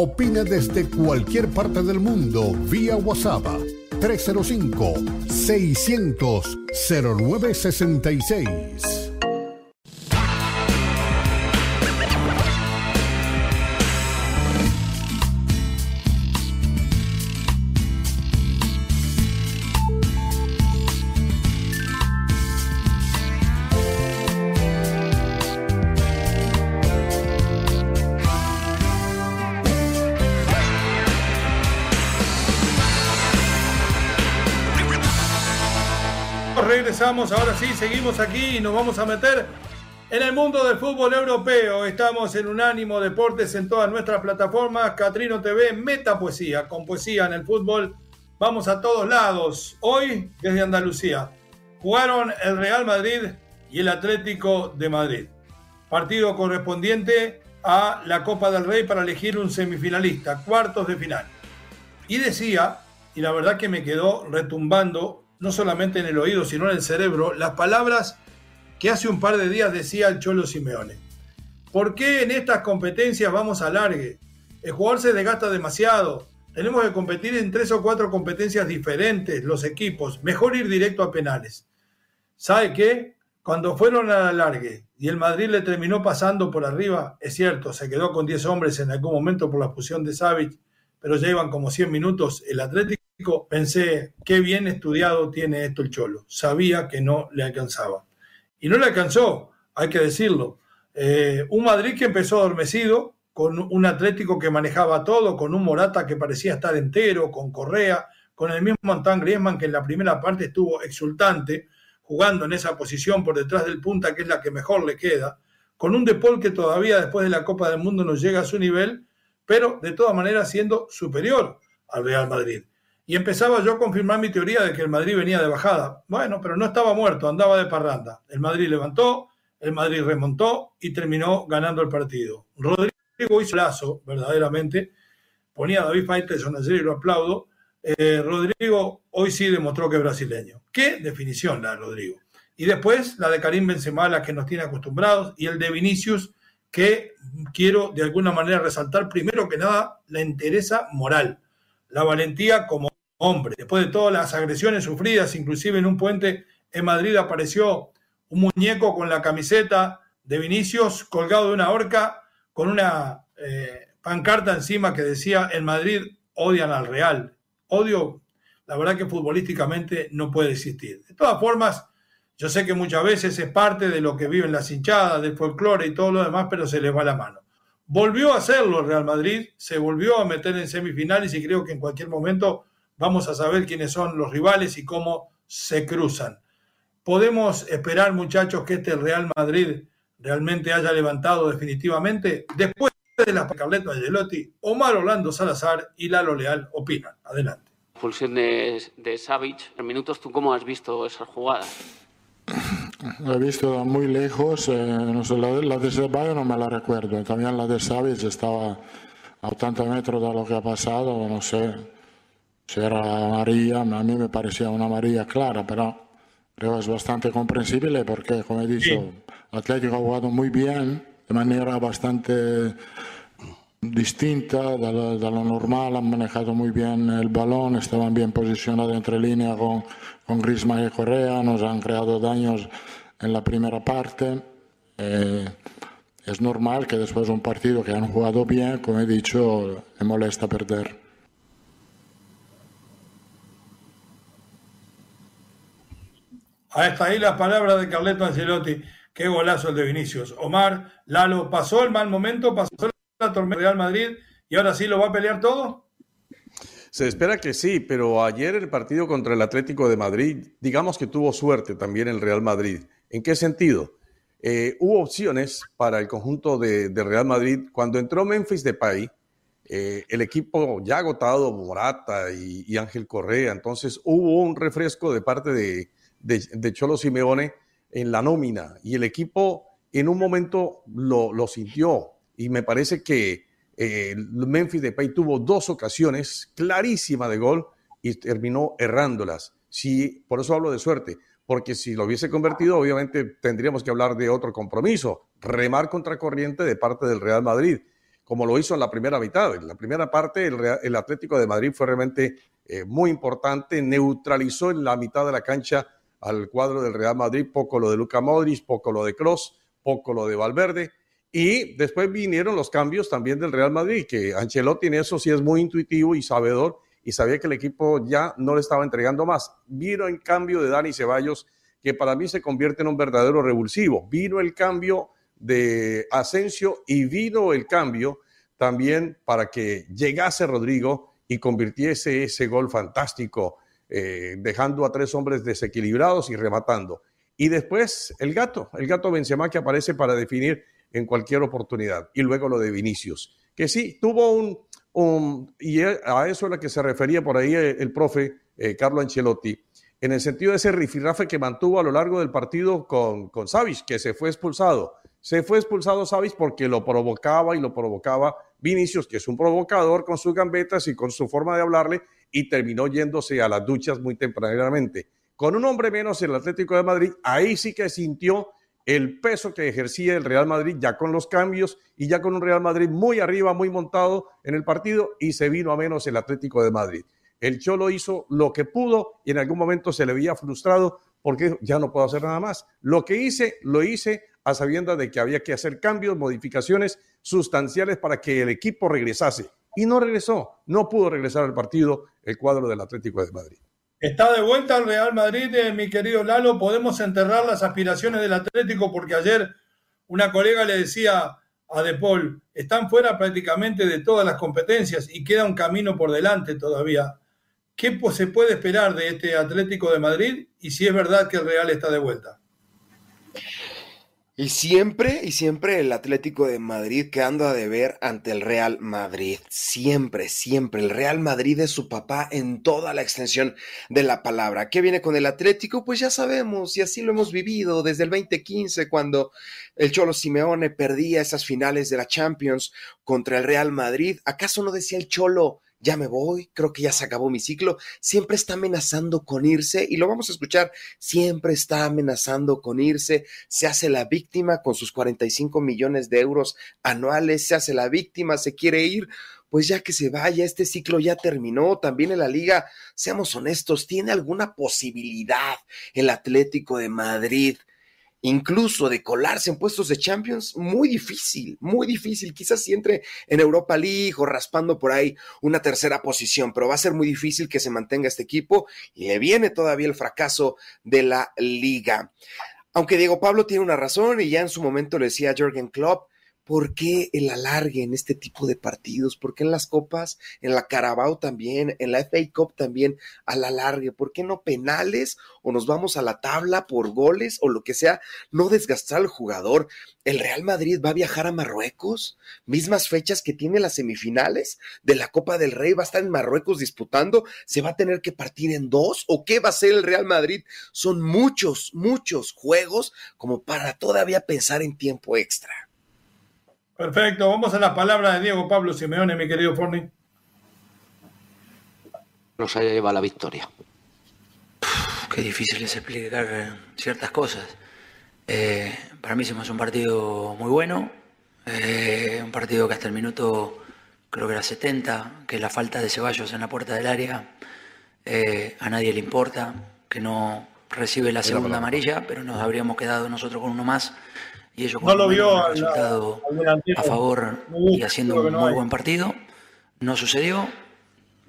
Opina desde cualquier parte del mundo vía WhatsApp 305-600-0966. Regresamos, ahora sí, seguimos aquí y nos vamos a meter en el mundo del fútbol europeo. Estamos en Unánimo Deportes en todas nuestras plataformas, Catrino TV, Meta Poesía, con poesía en el fútbol. Vamos a todos lados. Hoy, desde Andalucía, jugaron el Real Madrid y el Atlético de Madrid. Partido correspondiente a la Copa del Rey para elegir un semifinalista, cuartos de final. Y decía, y la verdad que me quedó retumbando no solamente en el oído, sino en el cerebro, las palabras que hace un par de días decía el Cholo Simeone. ¿Por qué en estas competencias vamos a largue? El jugador se desgasta demasiado. Tenemos que competir en tres o cuatro competencias diferentes, los equipos. Mejor ir directo a penales. ¿Sabe qué? Cuando fueron a la largue y el Madrid le terminó pasando por arriba, es cierto, se quedó con 10 hombres en algún momento por la expulsión de Savic, pero ya iban como 100 minutos. El Atlético pensé, qué bien estudiado tiene esto el Cholo. Sabía que no le alcanzaba. Y no le alcanzó, hay que decirlo. Eh, un Madrid que empezó adormecido, con un Atlético que manejaba todo, con un Morata que parecía estar entero, con Correa, con el mismo Antoine Griezmann que en la primera parte estuvo exultante, jugando en esa posición por detrás del punta, que es la que mejor le queda, con un Depol que todavía después de la Copa del Mundo no llega a su nivel, pero de todas maneras siendo superior al Real Madrid y empezaba yo a confirmar mi teoría de que el Madrid venía de bajada. Bueno, pero no estaba muerto, andaba de parranda. El Madrid levantó, el Madrid remontó y terminó ganando el partido. Rodrigo hizo lazo, verdaderamente. Ponía a David Faitelson ayer y lo aplaudo. Eh, Rodrigo hoy sí demostró que es brasileño. Qué definición la de Rodrigo. Y después la de Karim Benzema, la que nos tiene acostumbrados, y el de Vinicius, que quiero de alguna manera resaltar, primero que nada, la interesa moral, la valentía como hombre. Después de todas las agresiones sufridas, inclusive en un puente en Madrid apareció un muñeco con la camiseta de Vinicius colgado de una horca con una eh, pancarta encima que decía en Madrid odian al Real. Odio, la verdad que futbolísticamente no puede existir. De todas formas, yo sé que muchas veces es parte de lo que viven las hinchadas, del folclore y todo lo demás, pero se les va la mano. Volvió a hacerlo el Real Madrid, se volvió a meter en semifinales y creo que en cualquier momento Vamos a saber quiénes son los rivales y cómo se cruzan. ¿Podemos esperar, muchachos, que este Real Madrid realmente haya levantado definitivamente? Después de la Carleto Angelotti, Omar Orlando Salazar y Lalo Leal opinan. Adelante. Expulsión de, de Savic. En minutos, ¿tú cómo has visto esa jugada? La he visto muy lejos, eh, no sé, la, la, de Ceballos no me la recuerdo, también la de Savic estaba a 80 metros de lo que ha pasado, no sé, c'era María, a mí me parecía una María clara, pero creo que es bastante comprensible porque, como he dicho, sí. Atlético ha jugado muy bien, de manera bastante distinta de lo, de lo, normal, han manejado muy bien el balón, estaban bien posicionados entre línea con, con Griezmann y Correa, nos han creado daños en la primera parte. Eh, es normal que después de un partido que han jugado bien, como he dicho, me molesta perder. Está ahí las palabras de Carleto Ancelotti. Qué golazo el de Vinicius. Omar, Lalo, pasó el mal momento, pasó la tormenta Real Madrid y ahora sí lo va a pelear todo. Se espera que sí, pero ayer el partido contra el Atlético de Madrid, digamos que tuvo suerte también el Real Madrid. ¿En qué sentido? Eh, hubo opciones para el conjunto de, de, Real Madrid. Cuando entró Memphis Depay, eh, el equipo ya agotado, Morata y, Ángel Correa, entonces hubo un refresco de parte de, de, Cholo Simeone en la nómina y el equipo en un momento lo, sintió y me parece que eh, Memphis Depay tuvo dos ocasiones clarísimas de gol y terminó errándolas. Sí, por eso hablo de suerte, porque si lo hubiese convertido, obviamente tendríamos que hablar de otro compromiso, remar contra corriente de parte del Real Madrid, como lo hizo en la primera mitad. En la primera parte, el, Atlético de Madrid fue realmente eh, muy importante, neutralizó en la mitad de la cancha al cuadro del Real Madrid, poco lo de Luca Modric, poco lo de Cross, poco lo de Valverde. Y después vinieron los cambios también del Real Madrid, que Ancelotti en eso sí es muy intuitivo y sabedor y sabía que el equipo ya no le estaba entregando más. Vino el cambio de Dani Ceballos, que para mí se convierte en un verdadero revulsivo. Vino el cambio de Asensio y vino el cambio también para que llegase Rodrigo y convirtiese ese gol fantástico, eh, dejando a tres hombres desequilibrados y rematando. Y después el gato, el gato Benzema que aparece para definir en cualquier oportunidad. Y luego lo de Vinicius, que sí, tuvo un, y a eso es a lo que se refería por ahí el, profe eh, Carlo Ancelotti, en el sentido de ese rifirrafe que mantuvo a lo largo del partido con, con Savic, que se fue expulsado. Se fue expulsado Savic porque lo provocaba y lo provocaba Vinicius, que es un provocador con sus gambetas y con su forma de hablarle, y terminó yéndose a las duchas muy tempranamente. Con un hombre menos el Atlético de Madrid, ahí sí que sintió el peso que ejercía el Real Madrid ya con los cambios y ya con un Real Madrid muy arriba, muy montado en el partido y se vino a menos el Atlético de Madrid. El Cholo hizo lo que pudo y en algún momento se le veía frustrado porque ya no puedo hacer nada más. Lo que hice, lo hice a sabiendas de que había que hacer cambios, modificaciones sustanciales para que el equipo regresase. Y no regresó, no pudo regresar al partido el cuadro del Atlético de Madrid. Está de vuelta el Real Madrid, eh, mi querido Lalo. Podemos enterrar las aspiraciones del Atlético porque ayer una colega le decía a De Paul, están fuera prácticamente de todas las competencias y queda un camino por delante todavía. ¿Qué se puede esperar de este Atlético de Madrid y si es verdad que el Real está de vuelta? Y siempre, y siempre el Atlético de Madrid quedando a deber ante el Real Madrid. Siempre, siempre. El Real Madrid es su papá en toda la extensión de la palabra. ¿Qué viene con el Atlético? Pues ya sabemos, y así lo hemos vivido desde el 2015, cuando el Cholo Simeone perdía esas finales de la Champions contra el Real Madrid. ¿Acaso no decía el Cholo? Ya me voy, creo que ya se acabó mi ciclo, siempre está amenazando con irse y lo vamos a escuchar, siempre está amenazando con irse, se hace la víctima con sus 45 millones de euros anuales, se hace la víctima, se quiere ir, pues ya que se vaya, este ciclo ya terminó, también en la liga, seamos honestos, ¿tiene alguna posibilidad el Atlético de Madrid incluso de colarse en puestos de Champions, muy difícil, muy difícil. Quizás si entre en Europa League o raspando por ahí una tercera posición, pero va a ser muy difícil que se mantenga este equipo y le viene todavía el fracaso de la liga. Aunque Diego Pablo tiene una razón y ya en su momento le decía a Jürgen Klopp, ¿Por qué el alargue en este tipo de partidos? ¿Por qué en las copas, en la Carabao también, en la FA Cup también al alargue? ¿Por qué no penales o nos vamos a la tabla por goles o lo que sea? No desgastar al jugador. ¿El Real Madrid va a viajar a Marruecos? Mismas fechas que tiene las semifinales de la Copa del Rey. ¿Va a estar en Marruecos disputando? ¿Se va a tener que partir en dos? ¿O qué va a ser el Real Madrid? Son muchos, muchos juegos como para todavía pensar en tiempo extra. Perfecto, vamos a la palabra de Diego Pablo Simeone, mi querido Forni. Nos haya llevado la victoria. qué difícil es explicar eh, ciertas cosas. Eh, para mí hicimos un partido muy bueno, eh, un partido que hasta el minuto, creo que era 70, que la falta de Ceballos en la puerta del área a nadie le importa, que no recibe la segunda amarilla, pero nos habríamos quedado nosotros con uno más y ellos no lo vio resultado a favor y haciendo un muy buen partido. No sucedió.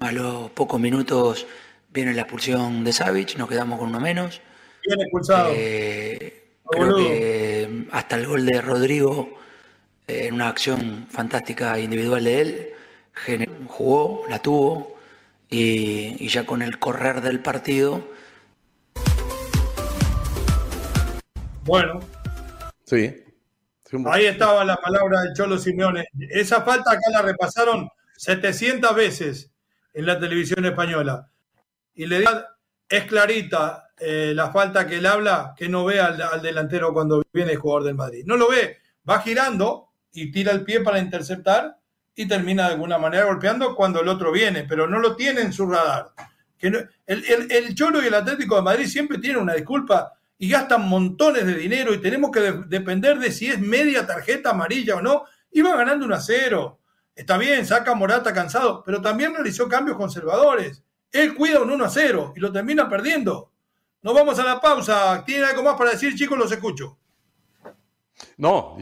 A los pocos minutos viene la expulsión de Savic, nos quedamos con uno menos. Bien expulsado. Eh, creo que hasta el gol de Rodrigo, eh, en una acción fantástica individual de él, jugó, la tuvo y, y ya con el correr del partido. Bueno, Sí. Ahí estaba la palabra de Cholo Simeone. Esa falta acá la repasaron 700 veces en la televisión española. Y le da, es clarita eh, la falta que él habla, que no ve al, al, delantero cuando viene el jugador del Madrid. No lo ve, va girando y tira el pie para interceptar y termina de alguna manera golpeando cuando el otro viene, pero no lo tiene en su radar. Que el, el, el, Cholo y el Atlético de Madrid siempre tienen una disculpa y gastan montones de dinero y tenemos que de, depender de si es media tarjeta amarilla o no. Iba ganando 1 a 0. Está bien, saca Morata cansado, pero también realizó cambios conservadores. Él cuida un 1 a 0 y lo termina perdiendo. Nos vamos a la pausa. ¿Tienen algo más para decir, chicos? Los escucho. No,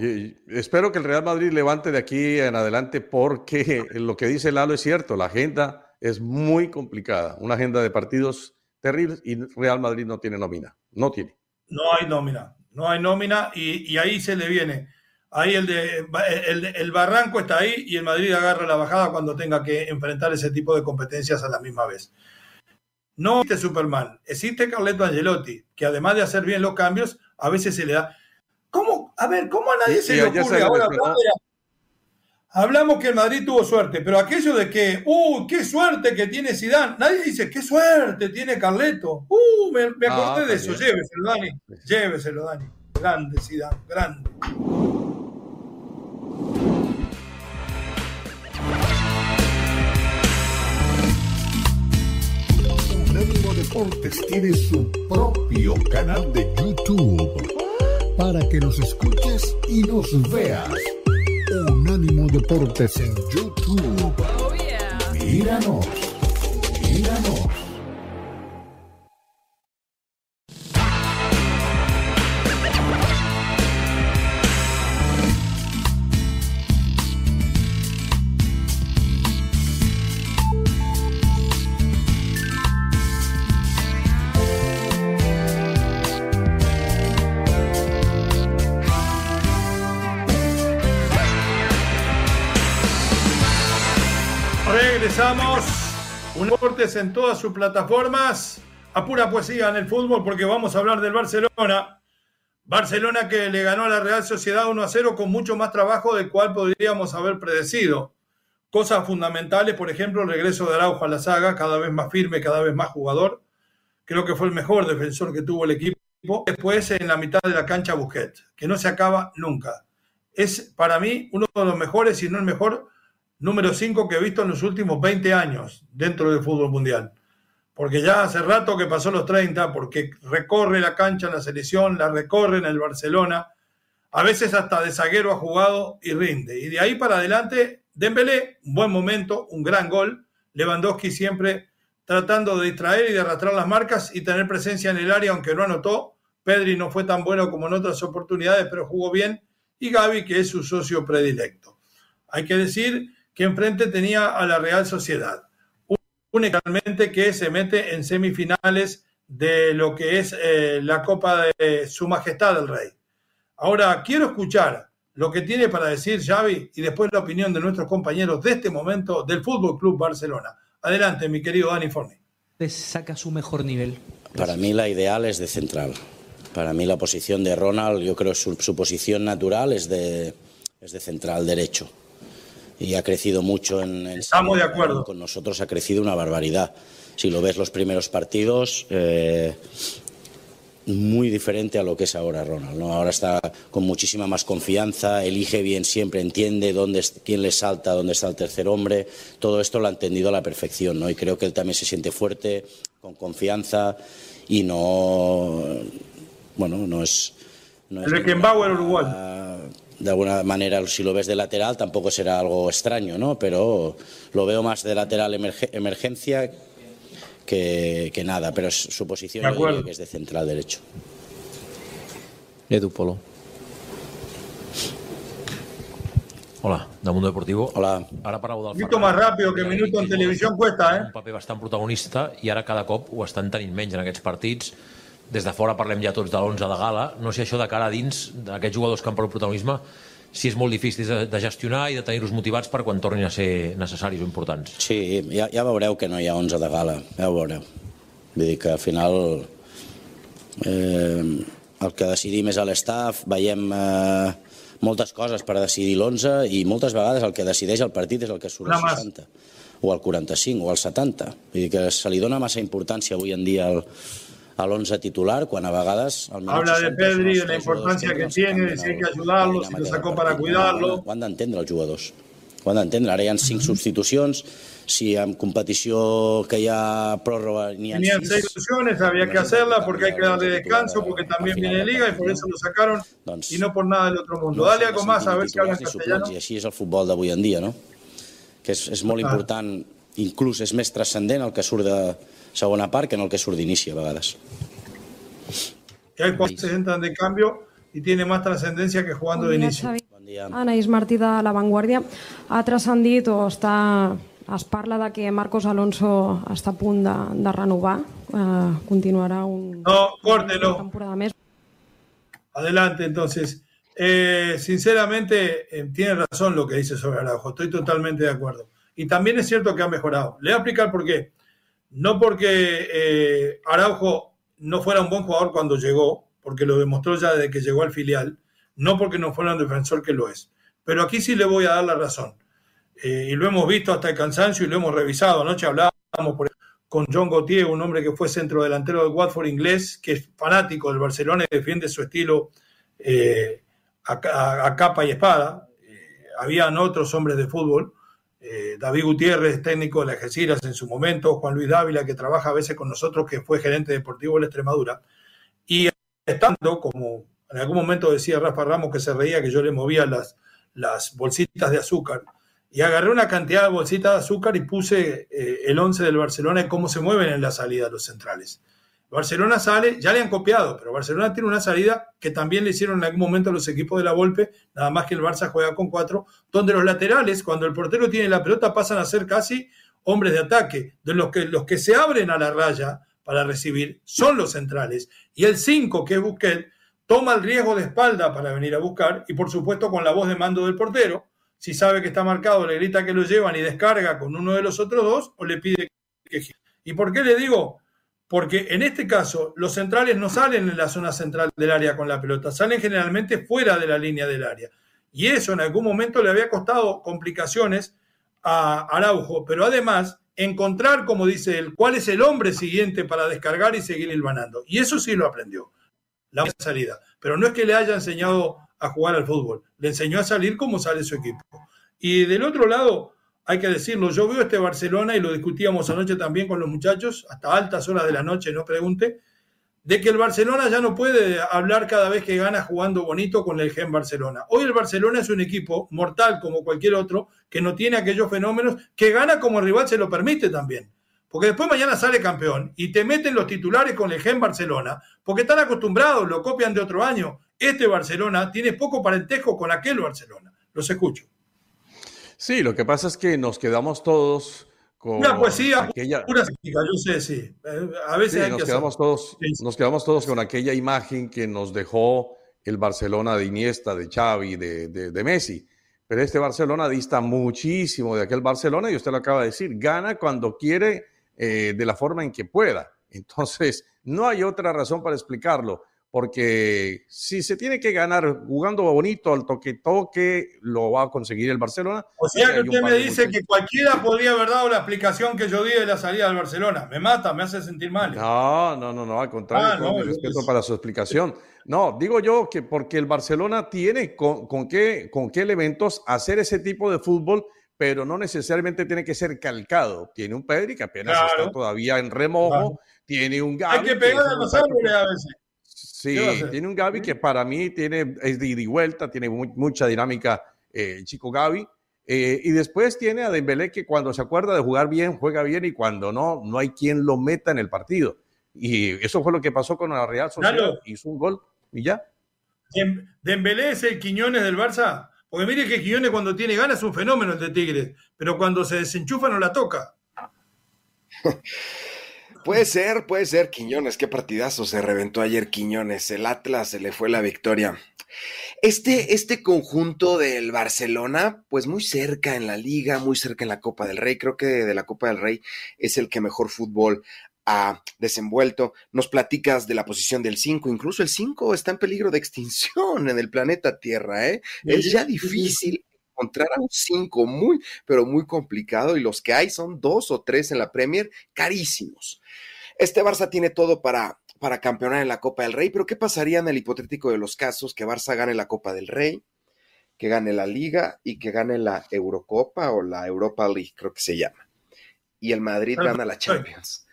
espero que el Real Madrid levante de aquí en adelante porque lo que dice Lalo es cierto, la agenda es muy complicada, una agenda de partidos terribles y Real Madrid no tiene nómina, no tiene. No hay nómina, no hay nómina y, y ahí se le viene. Ahí el, de, el, el, barranco está ahí y el Madrid agarra la bajada cuando tenga que enfrentar ese tipo de competencias a la misma vez. No existe Superman, existe Carleto Angelotti, que además de hacer bien los cambios, a veces se le da ¿Cómo? A ver, ¿cómo a nadie se le ocurre ahora? Hablamos que el Madrid tuvo suerte, pero aquello de que, ¡uh, qué suerte que tiene Zidane! Nadie dice, ¡qué suerte tiene Carleto! ¡Uh, me, me acordé ah, de eso! Lléveselo, Dani. Lléveselo, Dani. Grande Zidane, grande. Unánimo Deportes tiene su propio canal de YouTube para que nos escuches y nos veas. Unánimo Deportes en YouTube. Oh, yeah. Míranos, míranos. En todas sus plataformas. A pura poesía en el fútbol porque vamos a hablar del Barcelona. Barcelona que le ganó a la Real Sociedad 1 a 0 con mucho más trabajo del cual podríamos haber predecido. Cosas fundamentales, por ejemplo, el regreso de Araujo a la saga, cada vez más firme, cada vez más jugador. Creo que fue el mejor defensor que tuvo el equipo. Después en la mitad de la cancha Busquets, que no se acaba nunca. Es para mí uno de los mejores, si no el mejor número 5 que he visto en los últimos 20 años dentro del fútbol mundial. Porque ya hace rato que pasó los 30, porque recorre la cancha en la selección, la recorre en el Barcelona, a veces hasta de zaguero ha jugado y rinde. Y de ahí para adelante, Dembélé, un buen momento, un gran gol. Lewandowski siempre tratando de distraer y de arrastrar las marcas y tener presencia en el área, aunque no anotó. Pedri no fue tan bueno como en otras oportunidades, pero jugó bien. Y Gaby, que es su socio predilecto. Hay que decir que enfrente tenía a la Real Sociedad. Únicamente que se mete en semifinales de lo que es eh, la Copa de Su Majestad el Rey. Ahora, quiero escuchar lo que tiene para decir Xavi y después la opinión de nuestros compañeros de este momento del Fútbol Club Barcelona. Adelante, mi querido Dani Forni. Saca su mejor nivel. Para mí la ideal es de central. Para mí la posición de Ronald, yo creo su, su posición natural es de, es de central derecho y ha crecido mucho en, Estamos de acuerdo. Con nosotros ha crecido una barbaridad. Si lo ves los primeros partidos, eh, muy diferente a lo que es ahora Ronald. ¿no? Ahora está con muchísima más confianza, elige bien siempre, entiende dónde, quién le salta, dónde está el tercer hombre. Todo esto lo ha entendido a la perfección. ¿no? Y creo que él también se siente fuerte, con confianza y no. Bueno, no es. No es el Uruguay de alguna manera, si lo ves de lateral, tampoco será algo extraño, ¿no? Pero lo veo más de lateral emergencia que, que, nada, pero su posición yo que es de central derecho. Edu Polo. Hola, del Mundo Deportivo. Hola. Ara parau del Minuto més ràpid que minuto en televisió cuesta, eh? Un paper bastant protagonista i ara cada cop ho estan tenint menys en aquests partits des de fora parlem ja tots de l'11 de gala, no sé això de cara a dins d'aquests jugadors que han el protagonisme, si és molt difícil de gestionar i de tenir-los motivats per quan tornin a ser necessaris o importants. Sí, ja, ja veureu que no hi ha 11 de gala, ja ho veureu. Vull dir que al final eh, el que decidim és a l'estaf, veiem, eh, moltes coses per decidir l'11 i moltes vegades el que decideix el partit és el que surt al 60 o al 45 o al 70. Vull dir que se li dona massa importància avui en dia al, a l'11 titular, quan a vegades... Al Habla de Pedri, de la importància que tiene, de si hay que ayudarlo, si lo sacó para cuidarlo. Ho han d'entendre els jugadors. Ho han d'entendre. Ara hi ha cinc substitucions, si en competició que hi ha pròrroga n'hi ha Tenían seis opciones, había que hacerla porque hay que darle descanso, porque también viene Liga y por eso lo sacaron y no por nada del otro mundo. Dale algo más a ver si habla en ni castellano. I així és el futbol d'avui en dia, no? Que és, és molt important, inclús és més transcendent el que surt de segona part que no el que surt d'inici a vegades. Que hay jugadores que entran de cambio y tiene más trascendencia que jugando de inicio. Anaïs Martí de La Vanguardia ha transcendit o està, es parla de que Marcos Alonso està a punt de, de renovar, eh, continuarà un, No, córtelo. una temporada més. Adelante, entonces. Eh, sinceramente, eh, tiene razón lo que dice sobre Araujo. Estoy totalmente de acuerdo. Y también es cierto que ha mejorado. Le voy a explicar por qué. No porque eh, Araujo no fuera un buen jugador cuando llegó, porque lo demostró ya desde que llegó al filial, no porque no fuera un defensor que lo es. Pero aquí sí le voy a dar la razón. Eh, y lo hemos visto hasta el cansancio y lo hemos revisado. Anoche hablábamos con John Gauthier, un hombre que fue centro delantero del Watford inglés, que es fanático del Barcelona y defiende su estilo eh, a, ca- a capa y espada. Habían otros hombres de fútbol. Eh, David Gutiérrez, técnico de la Algeciras en su momento, Juan Luis Dávila, que trabaja a veces con nosotros, que fue gerente deportivo de Extremadura. Y estando, como en algún momento decía Rafa Ramos que se reía que yo le movía las, las bolsitas de azúcar, y agarré una cantidad de bolsitas de azúcar y puse eh, el 11 del Barcelona y cómo se mueven en la salida los centrales. Barcelona sale, ya le han copiado, pero Barcelona tiene una salida que también le hicieron en algún momento los equipos de la Volpe, nada más que el Barça juega con cuatro, donde los laterales, cuando el portero tiene la pelota, pasan a ser casi hombres de ataque, de los que, los que se abren a la raya para recibir son los centrales. Y el 5, que es Busquets, toma el riesgo de espalda para venir a buscar y por supuesto con la voz de mando del portero, si sabe que está marcado, le grita que lo llevan y descarga con uno de los otros dos o le pide que. ¿Y por qué le digo? Porque en este caso los centrales no salen en la zona central del área con la pelota, salen generalmente fuera de la línea del área. Y eso en algún momento le había costado complicaciones a Araujo, pero además encontrar, como dice él, cuál es el hombre siguiente para descargar y seguir hilvanando. Y eso sí lo aprendió, la salida. Pero no es que le haya enseñado a jugar al fútbol, le enseñó a salir como sale su equipo. Y del otro lado, hay que decirlo, yo veo este Barcelona y lo discutíamos anoche también con los muchachos, hasta altas horas de la noche, no pregunte, de que el Barcelona ya no puede hablar cada vez que gana jugando bonito con el gen Barcelona. Hoy el Barcelona es un equipo mortal como cualquier otro, que no tiene aquellos fenómenos, que gana como el rival se lo permite también. Porque después mañana sale campeón y te meten los titulares con el gen Barcelona, porque están acostumbrados, lo copian de otro año. Este Barcelona tiene poco parentesco con aquel Barcelona. Los escucho. Sí, lo que pasa es que nos quedamos todos con Una poesía aquella... pura yo sé, sí. A veces Sí, hay nos que quedamos todos, nos quedamos todos con aquella imagen que nos dejó el Barcelona de Iniesta, de Xavi, de, de, de Messi. Pero este Barcelona dista muchísimo de aquel Barcelona y usted lo acaba de decir, gana cuando quiere eh, de la forma en que pueda. Entonces, no hay otra razón para explicarlo, porque si se tiene que ganar jugando bonito al toque-toque, lo va a conseguir el Barcelona. O sea que usted me dice que cualquiera podría haber dado la explicación que yo di de la salida del Barcelona. Me mata, me hace sentir mal. No, no, no, no, al contrario, Ah, no, yo- respeto para su explicación. No, digo yo que porque el Barcelona tiene con, con qué, con qué elementos hacer ese tipo de fútbol, pero no necesariamente tiene que ser calcado. Tiene un Pedri que apenas Claro. está todavía en remojo, Claro. tiene un Gavi Hay que es pegar a los árboles a veces. Sí, tiene un Gaby que para mí tiene, es de ida y vuelta, tiene mu- mucha dinámica eh, el chico Gaby. Eh, y después tiene a Dembélé que cuando se acuerda de jugar bien, juega bien y cuando no, no hay quien lo meta en el partido. Y eso fue lo que pasó con la Real Sociedad. Claro. Hizo un gol y ya. Dem- Dembélé es el Quiñones del Barça. Porque mire que Quiñones cuando tiene ganas es un fenómeno el de Tigres, pero cuando se desenchufa no la toca. Puede ser, puede ser. Quiñones, qué partidazo se reventó ayer Quiñones. El Atlas se le fue la victoria. Este, este conjunto del Barcelona, pues muy cerca en la liga, muy cerca en la Copa del Rey. Creo que de la Copa del Rey es el que mejor fútbol ha desenvuelto. Nos platicas de la posición del 5, incluso el 5 está en peligro de extinción en el planeta Tierra, ¿eh? Es ya difícil encontrar a un 5 muy, pero muy complicado y los que hay son dos o tres en la Premier carísimos. Este Barça tiene todo para, para campeonar en la Copa del Rey, pero ¿qué pasaría en el hipotético de los casos que Barça gane la Copa del Rey, que gane la Liga y que gane la Eurocopa o la Europa League, creo que se llama? Y el Madrid gana la Champions.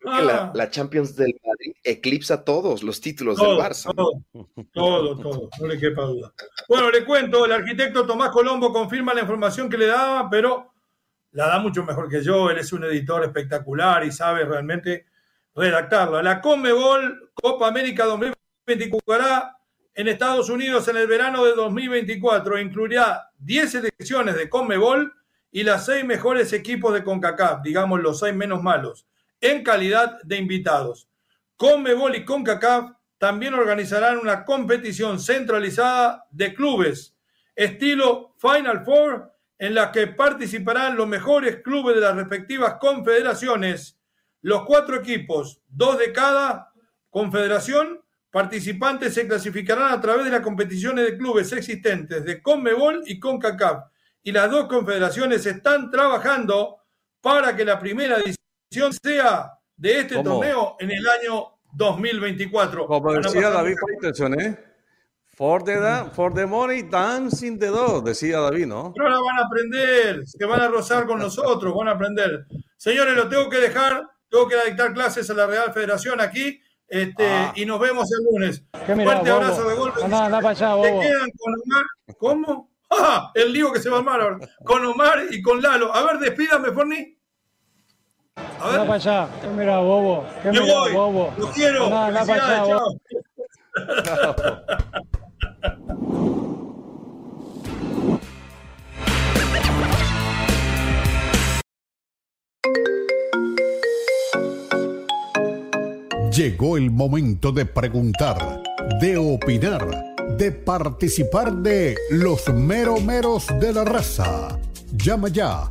la, la, Champions del Madrid eclipsa todos los títulos del Barça. Todo, todo, todo, no le quepa duda. Bueno, le cuento, el arquitecto Tomás Colombo confirma la información que le daba, pero la da mucho mejor que yo. Él es un editor espectacular y sabe realmente redactarla. La Conmebol Copa América 2024 en Estados Unidos en el verano de 2024. Incluirá 10 selecciones de Conmebol y las seis mejores equipos de CONCACAF, digamos los seis menos malos, en calidad de invitados. Conmebol y CONCACAF también organizarán una competición centralizada de clubes, estilo Final Four, en la que participarán los mejores clubes de las respectivas confederaciones los cuatro equipos, dos de cada confederación, participantes se clasificarán a través de las competiciones de clubes existentes de CONMEBOL y CONCACAF. Y las dos confederaciones están trabajando para que la primera edición sea de este torneo en el año 2024. Como decía David Peterson, ¿eh? For the, for the money, dancing the dog, decía David, ¿no? Pero ahora van a aprender, se van a rozar con nosotros, van a aprender. Señores, lo tengo que dejar tengo que dictar clases a la Real Federación aquí. Este, ah. Y nos vemos el lunes. Fuerte abrazo de golpe. Para allá, bobo. Te quedan con Omar. ¿Cómo? ¡Ah! El lío que se va a armar ahora. Con Omar y con Lalo. A ver, despídame, Forni. A ver. Anda para allá. ¿Qué mira, bobo? ¿Qué Me mira, voy. bobo? Lo quiero. Anda, anda para allá, bobo. Llegó el momento de preguntar, de opinar, de participar de los meromeros de la raza. Llama ya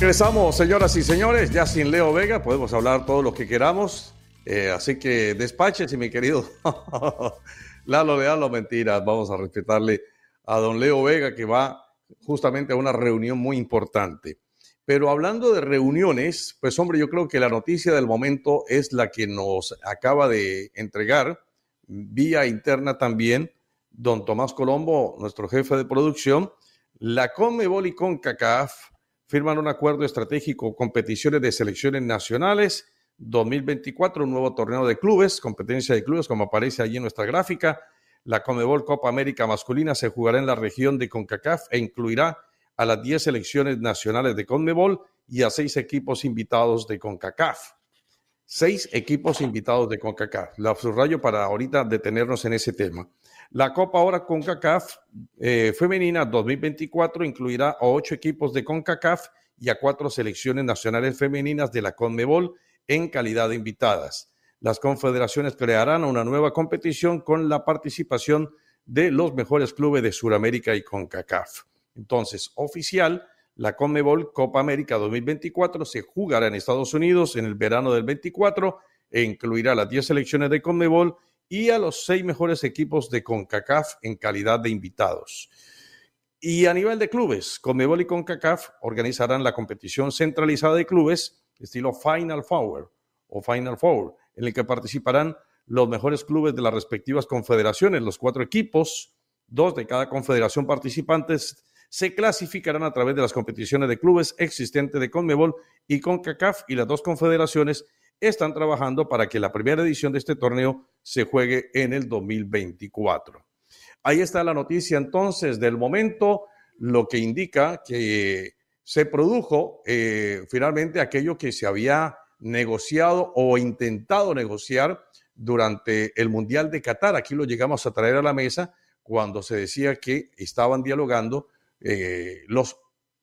Regresamos, señoras y señores, ya sin Leo Vega, podemos hablar todo lo que queramos. Eh, así que despaches, mi querido Lalo Leal, lo mentiras. Vamos a respetarle a don Leo Vega, que va justamente a una reunión muy importante. Pero hablando de reuniones, pues hombre, yo creo que la noticia del momento es la que nos acaba de entregar vía interna también don Tomás Colombo, nuestro jefe de producción, la Conmebol y CONCACAF firman un acuerdo estratégico, competiciones de selecciones nacionales 2024, un nuevo torneo de clubes, competencia de clubes, como aparece allí en nuestra gráfica. La Conmebol Copa América masculina se jugará en la región de CONCACAF e incluirá a las 10 selecciones nacionales de CONMEBOL y a seis equipos invitados de CONCACAF. Seis equipos invitados de CONCACAF. La subrayo para ahorita detenernos en ese tema. La Copa ahora CONCACAF eh, femenina 2024 incluirá a ocho equipos de CONCACAF y a cuatro selecciones nacionales femeninas de la CONMEBOL en calidad de invitadas. Las confederaciones crearán una nueva competición con la participación de los mejores clubes de Sudamérica y CONCACAF. Entonces, oficial, la CONMEBOL Copa América 2024 se jugará en Estados Unidos en el verano del 24 e incluirá las 10 selecciones de CONMEBOL y a los seis mejores equipos de CONCACAF en calidad de invitados. Y a nivel de clubes, Conmebol y CONCACAF organizarán la competición centralizada de clubes estilo Final Four o Final Four, en el que participarán los mejores clubes de las respectivas confederaciones. Los cuatro equipos, dos de cada confederación participantes, se clasificarán a través de las competiciones de clubes existentes de CONMEBOL y CONCACAF y las dos confederaciones están trabajando para que la primera edición de este torneo se juegue en el 2024. Ahí está la noticia entonces del momento, lo que indica que se produjo eh, finalmente aquello que se había negociado o intentado negociar durante el Mundial de Qatar. Aquí lo llegamos a traer a la mesa cuando se decía que estaban dialogando eh, los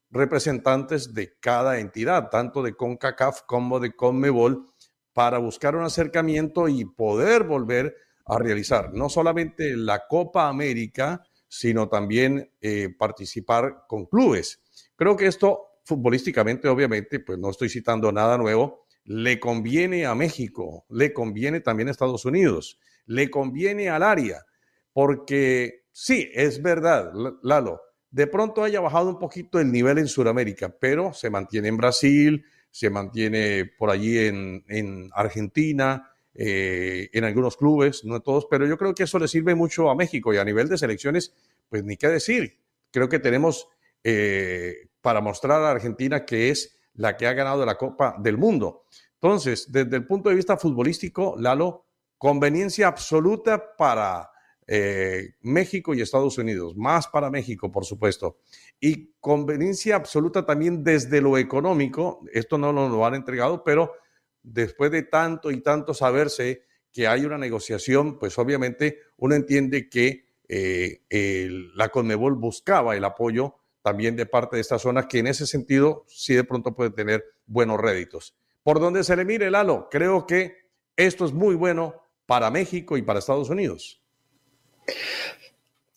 representantes de cada entidad, tanto de CONCACAF como de CONMEBOL, para buscar un acercamiento y poder volver a realizar no solamente la Copa América, sino también eh, participar con clubes. Creo que esto futbolísticamente, obviamente, pues no estoy citando nada nuevo, le conviene a México, le conviene también a Estados Unidos, le conviene al área, porque sí, es verdad, Lalo, de pronto haya bajado un poquito el nivel en Sudamérica, pero se mantiene en Brasil, se mantiene por allí en, Argentina, eh, en algunos clubes, no todos, pero yo creo que eso le sirve mucho a México y a nivel de selecciones, pues ni qué decir. Creo que tenemos eh, para mostrar a Argentina que es la que ha ganado la Copa del Mundo. Entonces, desde el punto de vista futbolístico, Lalo, conveniencia absoluta para eh, México y Estados Unidos, más para México, por supuesto. Y conveniencia absoluta también desde lo económico, esto no nos lo han entregado, pero después de tanto y tanto saberse que hay una negociación, pues obviamente uno entiende que eh, la Conmebol buscaba el apoyo también de parte de esta zona, que en ese sentido sí de pronto puede tener buenos réditos. Por donde se le mire, Lalo, creo que esto es muy bueno para México y para Estados Unidos.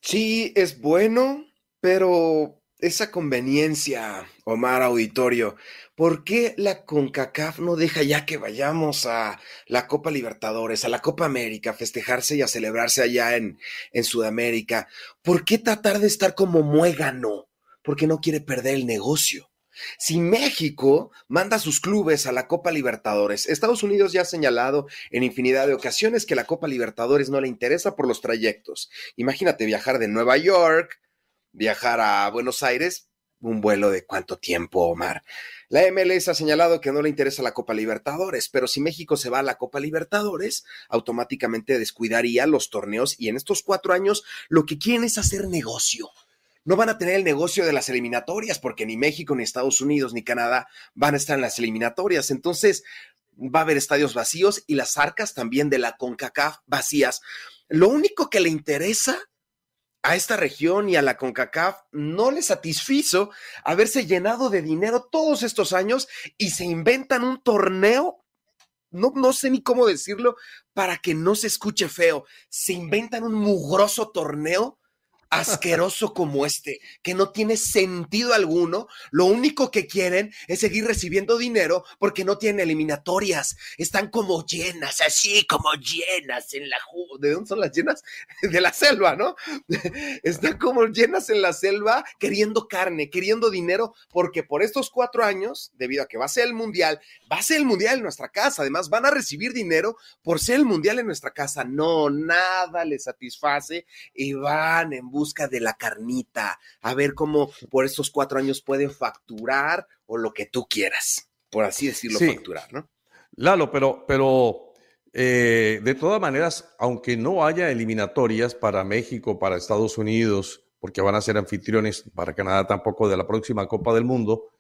Sí, es bueno, pero esa conveniencia, Omar Auditorio, ¿por qué la CONCACAF no deja ya que vayamos a la Copa Libertadores, a la Copa América, a festejarse y a celebrarse allá en, en Sudamérica? ¿Por qué tratar de estar como muégano? porque no quiere perder el negocio. Si México manda sus clubes a la Copa Libertadores, Estados Unidos ya ha señalado en infinidad de ocasiones que la Copa Libertadores no le interesa por los trayectos. Imagínate viajar de Nueva York, viajar a Buenos Aires, un vuelo de cuánto tiempo, Omar. La MLS ha señalado que no le interesa la Copa Libertadores, pero si México se va a la Copa Libertadores, automáticamente descuidaría los torneos y en estos cuatro años lo que quieren es hacer negocio no van a tener el negocio de las eliminatorias, porque ni México, ni Estados Unidos, ni Canadá van a estar en las eliminatorias. Entonces, va a haber estadios vacíos y las arcas también de la CONCACAF vacías. Lo único que le interesa a esta región y a la CONCACAF no le satisfizo haberse llenado de dinero todos estos años y se inventan un torneo no, no, sé ni cómo decirlo para que no se escuche feo. Se inventan un mugroso torneo asqueroso como este, que no tiene sentido alguno, lo único que quieren es seguir recibiendo dinero porque no tienen eliminatorias, están como llenas, así como llenas en la... ¿De dónde son las llenas? De la selva, ¿no? Están como llenas en la selva queriendo carne, queriendo dinero, porque por estos cuatro años, debido a que va a ser el mundial, va a ser el mundial en nuestra casa, además van a recibir dinero por ser el mundial en nuestra casa. No, nada les satisface y van en de la carnita, a ver cómo por estos cuatro años pueden facturar o lo que tú quieras, por así decirlo, facturar, ¿no? Lalo, pero, pero eh, de todas maneras, aunque no haya eliminatorias para México, para Estados Unidos, porque van a ser anfitriones para Canadá tampoco de la próxima Copa del Mundo,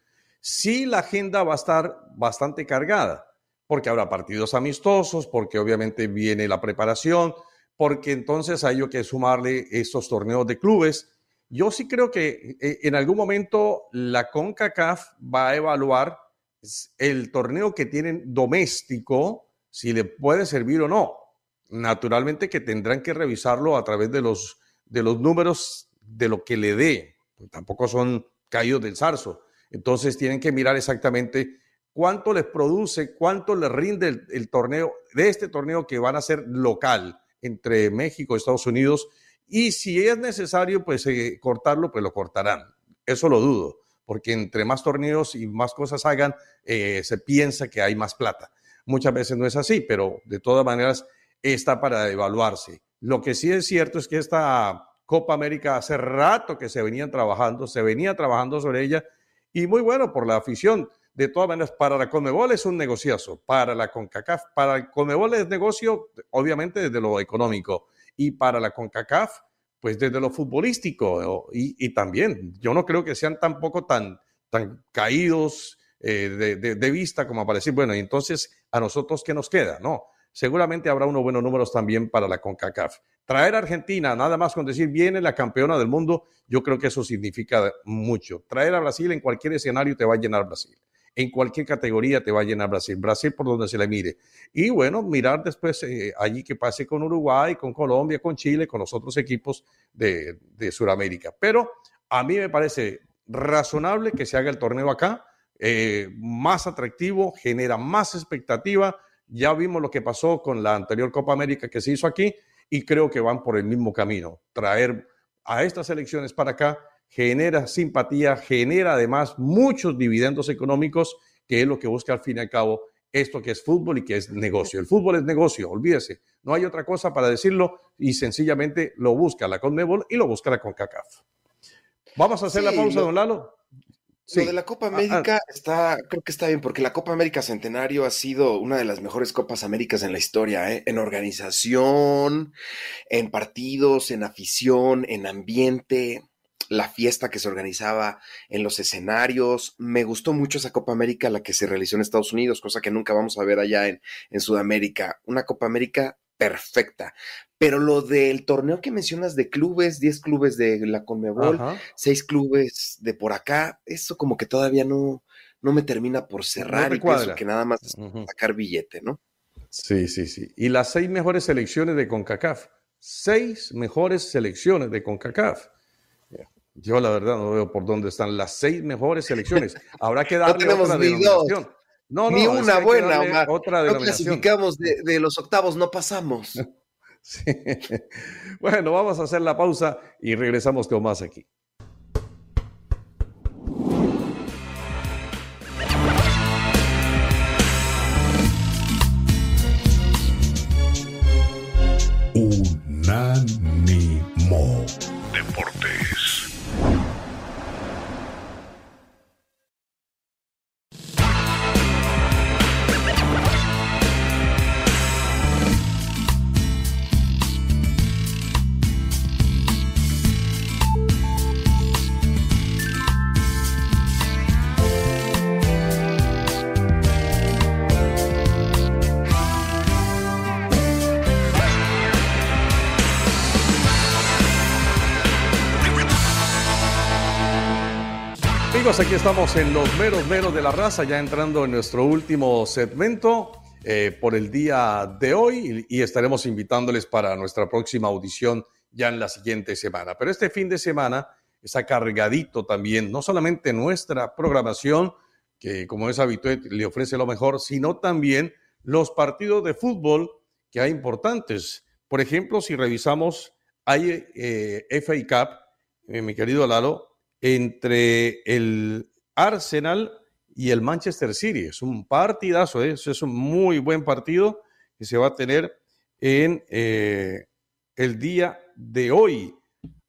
sí la agenda va a estar bastante cargada, porque habrá partidos amistosos, porque obviamente viene la preparación, porque entonces hay que sumarle estos torneos de clubes. Yo sí creo que eh, en algún momento la CONCACAF va a evaluar el torneo que tienen doméstico, si le puede servir o no. Naturalmente que tendrán que revisarlo a través de los, de los números de lo que le dé. Pues tampoco son caídos del zarzo. Entonces tienen que mirar exactamente cuánto les produce, cuánto les rinde el, el torneo, de este torneo que van a ser local entre México y Estados Unidos. Y si es necesario, pues eh, cortarlo, pues lo cortarán. Eso lo dudo, porque entre más torneos y más cosas hagan, eh, se piensa que hay más plata. Muchas veces no es así, pero de todas maneras está para evaluarse. Lo que sí es cierto es que esta Copa América hace rato que se venían trabajando, se venía trabajando sobre ella y muy bueno por la afición. De todas maneras, para la Conmebol es un negociazo, para la CONCACAF, para el Conmebol es negocio, obviamente desde lo económico, y para la CONCACAF, pues desde lo futbolístico. Y, también, yo no creo que sean tampoco tan, tan caídos eh, de, de, vista como para bueno, y entonces a nosotros, ¿qué nos queda? No, seguramente habrá unos buenos números también para la CONCACAF. Traer a Argentina, nada más con decir, viene la campeona del mundo, yo creo que eso significa mucho. Traer a Brasil en cualquier escenario te va a llenar Brasil. En cualquier categoría te va a llenar Brasil. Brasil por donde se le mire. Y bueno, mirar después eh, allí que pase con Uruguay, con Colombia, con Chile, con los otros equipos de, de Sudamérica. Pero a mí me parece razonable que se haga el torneo acá, eh, más atractivo, genera más expectativa. Ya vimos lo que pasó con la anterior Copa América que se hizo aquí y creo que van por el mismo camino. Traer a estas elecciones para acá genera simpatía, genera además muchos dividendos económicos, que es lo que busca al fin y al cabo esto que es fútbol y que es negocio. El fútbol es negocio, olvídese. No hay otra cosa para decirlo y sencillamente lo busca la Conmebol y lo busca la CONCACAF. Vamos a hacer la pausa, don Lalo. Lo de la Copa ah, ah. América está, creo que está bien, porque la Copa América Centenario ha sido una de las mejores Copas Américas en la historia, ¿eh? en organización, en partidos, en afición, en ambiente, la fiesta que se organizaba en los escenarios. Me gustó mucho esa Copa América, la que se realizó en Estados Unidos, cosa que nunca vamos a ver allá en, en Sudamérica. Una Copa América perfecta. Pero lo del torneo que mencionas de clubes, 10 clubes de la Conmebol, 6 clubes de por acá, eso como que todavía no, no me termina por cerrar y pienso que nada más sacar billete, ¿no? Sí, sí, sí. Y las seis mejores selecciones de CONCACAF. Seis mejores selecciones de CONCACAF. Yo la verdad no veo por dónde están las seis mejores selecciones. Habrá que darle no otra denominación. No, no, Ni una buena, Omar. Otra no clasificamos de, de, los octavos, no pasamos. sí. Bueno, vamos a hacer la pausa y regresamos con más aquí. Unánimo Deportes. Aquí estamos en los meros meros de la raza, ya entrando en nuestro último segmento eh, por el día de hoy y, estaremos invitándoles para nuestra próxima audición ya en la siguiente semana. Pero este fin de semana está cargadito también, no solamente nuestra programación, que como es habitual le ofrece lo mejor, sino también los partidos de fútbol que hay importantes. Por ejemplo, si revisamos, hay eh, FA Cup, eh, mi querido Lalo, entre el Arsenal y el Manchester City. Es un partidazo, ¿eh? es un muy buen partido que se va a tener en eh, el día de hoy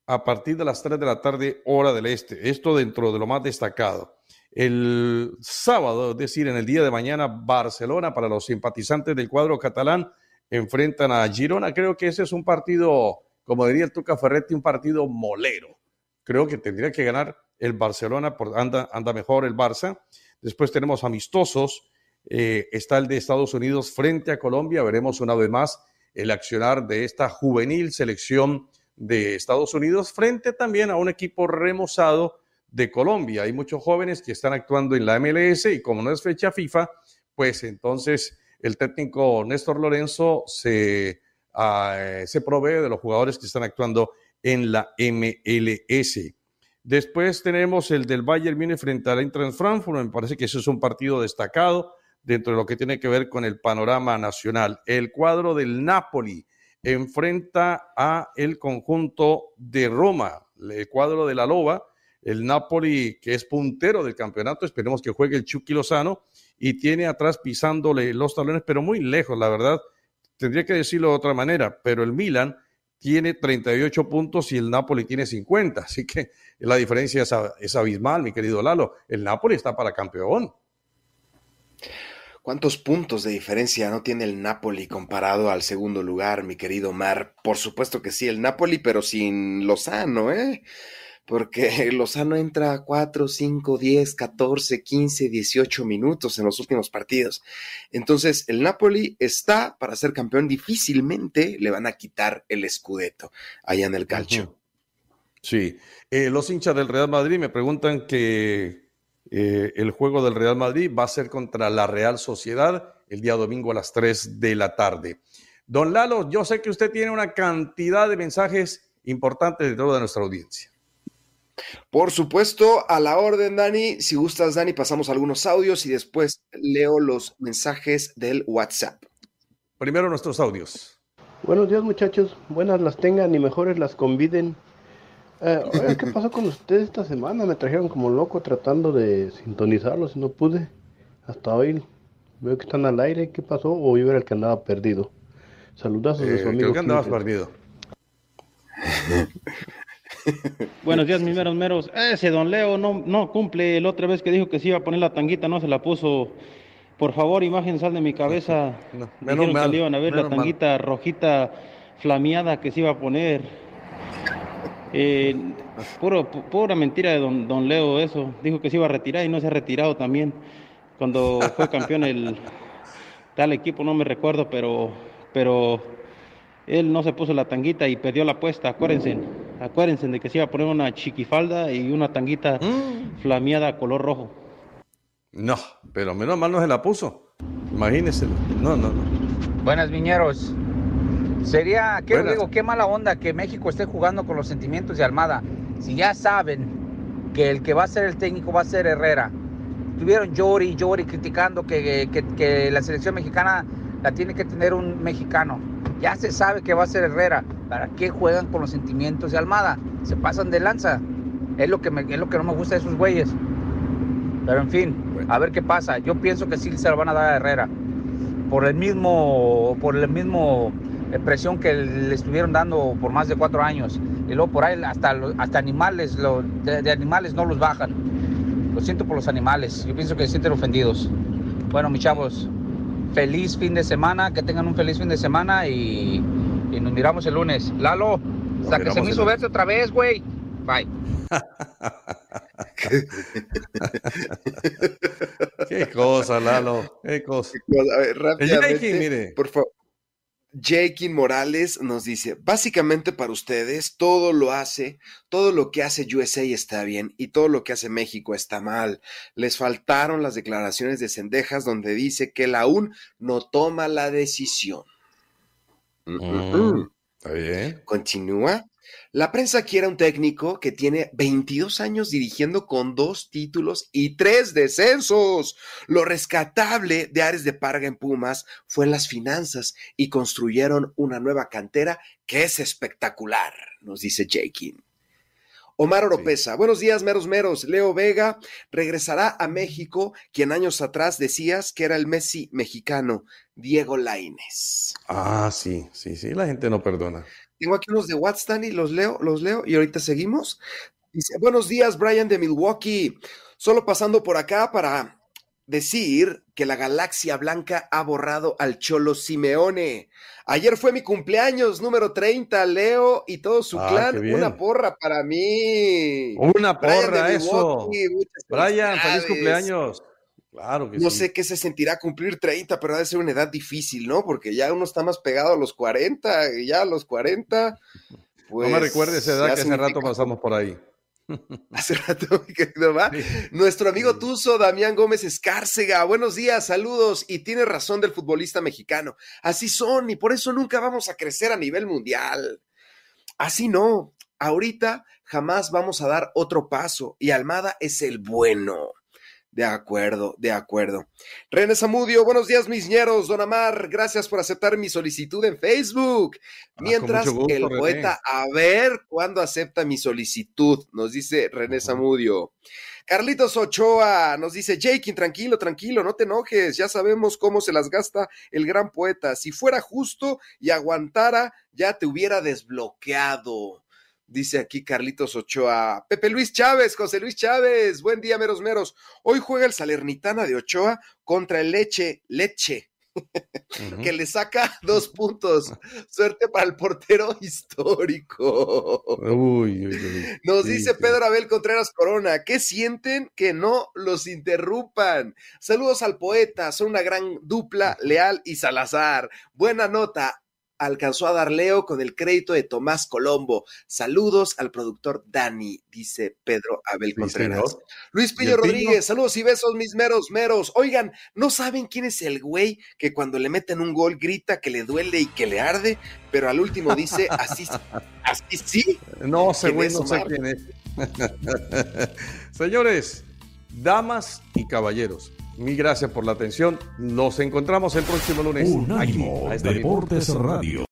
a partir de las 3 de la tarde hora del este. Esto dentro de lo más destacado. El sábado, es decir, en el día de mañana, Barcelona, para los simpatizantes del cuadro catalán, enfrentan a Girona. Creo que ese es un partido, como diría el Tuca Ferretti, un partido molero creo que tendría que ganar el Barcelona, por, anda, anda mejor el Barça. Después tenemos amistosos, eh, está el de Estados Unidos frente a Colombia, veremos una vez más el accionar de esta juvenil selección de Estados Unidos frente también a un equipo remozado de Colombia. Hay muchos jóvenes que están actuando en la MLS y como no es fecha FIFA, pues entonces el técnico Néstor Lorenzo se, ah, se provee de los jugadores que están actuando en la MLS. Después tenemos el del Bayern Múnich frente al Eintracht Frankfurt. Me parece que ese es un partido destacado dentro de lo que tiene que ver con el panorama nacional. El cuadro del Napoli enfrenta a el conjunto de Roma, el cuadro de la Loba, el Napoli que es puntero del campeonato, esperemos que juegue el Chucky Lozano y tiene atrás pisándole los talones, pero muy lejos, la verdad, tendría que decirlo de otra manera, pero el Milan tiene 38 puntos y el Napoli tiene 50. Así que la diferencia es, abismal, mi querido Lalo. El Napoli está para campeón. ¿Cuántos puntos de diferencia no tiene el Napoli comparado al segundo lugar, mi querido Mar? Por supuesto que sí, el Napoli, pero sin Lozano, ¿eh? Porque Lozano entra 4, 5, 10, 14, 15, 18 minutos en los últimos partidos. Entonces, el Napoli está para ser campeón. Difícilmente le van a quitar el escudeto allá en el calcio. Sí. Eh, los hinchas del Real Madrid me preguntan que eh, el juego del Real Madrid va a ser contra la Real Sociedad el día domingo a las 3 de la tarde. Don Lalo, yo sé que usted tiene una cantidad de mensajes importantes de toda nuestra audiencia. Por supuesto, a la orden, Dani. Si gustas, Dani, pasamos algunos audios y después leo los mensajes del WhatsApp. Primero nuestros audios. Buenos días, muchachos. Buenas las tengan y mejores las conviden. Eh, ¿Qué pasó con ustedes esta semana? Me trajeron como loco tratando de sintonizarlos y no pude. Hasta hoy veo que están al aire. ¿Qué pasó? O yo era el que andaba perdido. Saludazos de su Eh, amigo. creo que andabas perdido. Buenos días, mis meros meros. Ese don Leo no, no cumple. La otra vez que dijo que se iba a poner la tanguita, no se la puso. Por favor, imagen sal de mi cabeza. menos Dijeron mal, que le iban a ver la menos mal. tanguita rojita flameada que se iba a poner. Eh, puro, pu- pura mentira de don, don Leo eso. Dijo que se iba a retirar y no se ha retirado también. Cuando fue campeón el tal equipo, no me recuerdo, pero, pero él no se puso la tanguita y perdió la apuesta, acuérdense. Acuérdense de que se iba a poner una chiquifalda y una tanguita Mm. flameada color rojo. No, pero menos mal no se la puso. Imagínese. No, no, no. Buenas, viñeros. Sería, ¿qué Buenas. digo? Qué mala onda que México esté jugando con los sentimientos de Almada. Si ya saben que el que va a ser el técnico va a ser Herrera. Tuvieron Llori, Llori criticando que, que- que la selección mexicana la tiene que tener un mexicano. Ya se sabe que va a ser Herrera. ¿Para qué juegan con los sentimientos de Almada? Se pasan de lanza. Es lo que, me- es lo que no me gusta de esos güeyes. Pero en fin, a ver qué pasa. Yo pienso que sí se lo van a dar a Herrera. Por el mismo, por el mismo eh, presión que le estuvieron dando por más de cuatro años. Y luego por ahí hasta, hasta animales, lo- de, de animales no los bajan. Lo siento por los animales. Yo pienso que se sienten ofendidos. Bueno, mis chavos, feliz fin de semana, que tengan un feliz fin de semana y, y nos miramos el lunes. Lalo, hasta que se me hizo verte otra vez, güey. Bye. Qué cosa, Lalo. Qué cosa. A ver, rápidamente, mire. por favor. Jakin Morales nos dice, básicamente para ustedes todo lo hace, todo lo que hace USA está bien y todo lo que hace México está mal. Les faltaron las declaraciones de Cendejas donde dice que la UN no toma la decisión. Mm, Está bien. Continúa. La prensa quiere un técnico que tiene 22 años dirigiendo con dos títulos y tres descensos. Lo rescatable de Ares de Parga en Pumas fue en las finanzas y construyeron una nueva cantera que es espectacular, nos dice Jakin. Omar Oropesa, buenos días, meros meros. Leo Vega regresará a México, quien años atrás decías que era el Messi mexicano, Diego Lainez. Ah, sí, sí, sí, la gente no perdona. Tengo aquí unos de WhatsApp y los leo, los leo y ahorita seguimos. Dice, buenos días, Brian de Milwaukee. Solo pasando por acá para decir que la galaxia blanca ha borrado al Cholo Simeone. Ayer fue mi cumpleaños, número 30, Leo y todo su Ah, clan. Una porra para mí. Una Brian porra, eso. Brian, feliz cumpleaños. Claro que No sí. sé qué se sentirá cumplir 30, pero ha de ser una edad difícil, ¿no? Porque ya uno está más pegado a los 40 y ya a los 40. Pues, no me recuerdes esa edad que hace rato pasamos por ahí. Hace rato, mi querido va. Nuestro amigo Tuzo, Damián Gómez Escárcega. Buenos días, saludos. Y tiene razón del futbolista mexicano. Así son, y por eso nunca vamos a crecer a nivel mundial. Así no. Ahorita jamás vamos a dar otro paso. Y Almada es el bueno. De acuerdo, de acuerdo. René Zamudio, buenos días, mis ñeros. Don Amar, gracias por aceptar mi solicitud en Facebook. Ah, Mientras gusto, el René. poeta, a ver cuándo acepta mi solicitud, nos dice René Zamudio. Carlitos Ochoa nos dice, Jake, tranquilo, tranquilo, no te enojes, ya sabemos cómo se las gasta el gran poeta. Si fuera justo y aguantara, ya te hubiera desbloqueado. Dice aquí Carlitos Ochoa. Pepe Luis Chávez, José Luis Chávez, buen día, meros meros. Hoy juega el Salernitana de Ochoa contra el Leche, Leche, que le saca dos puntos. Suerte para el portero histórico. Uy, uy, uy. Nos Sí, dice. Pedro Abel Contreras Corona, ¿qué sienten que no los interrumpan? Saludos al poeta, son una gran dupla, Leal y Salazar. Buena nota. Alcanzó a dar Leo con el crédito de Tomás Colombo. Saludos al productor Dani, dice Pedro Abel Contreras. Luis ¿Y Piño el Piño? Rodríguez, saludos y besos, mis meros, meros. Oigan, ¿no saben quién es el güey que cuando le meten un gol grita que le duele y que le arde, pero al último dice así, así sí? No ¿Quién güey, no sé quién es. Señores, damas y caballeros, Mil gracias por la atención. Nos encontramos el próximo lunes. Unánimo aquí, Deportes. Radio.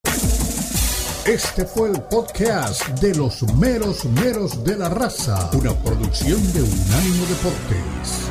Este fue el podcast de los meros meros de la raza, una producción de Unánimo Deportes.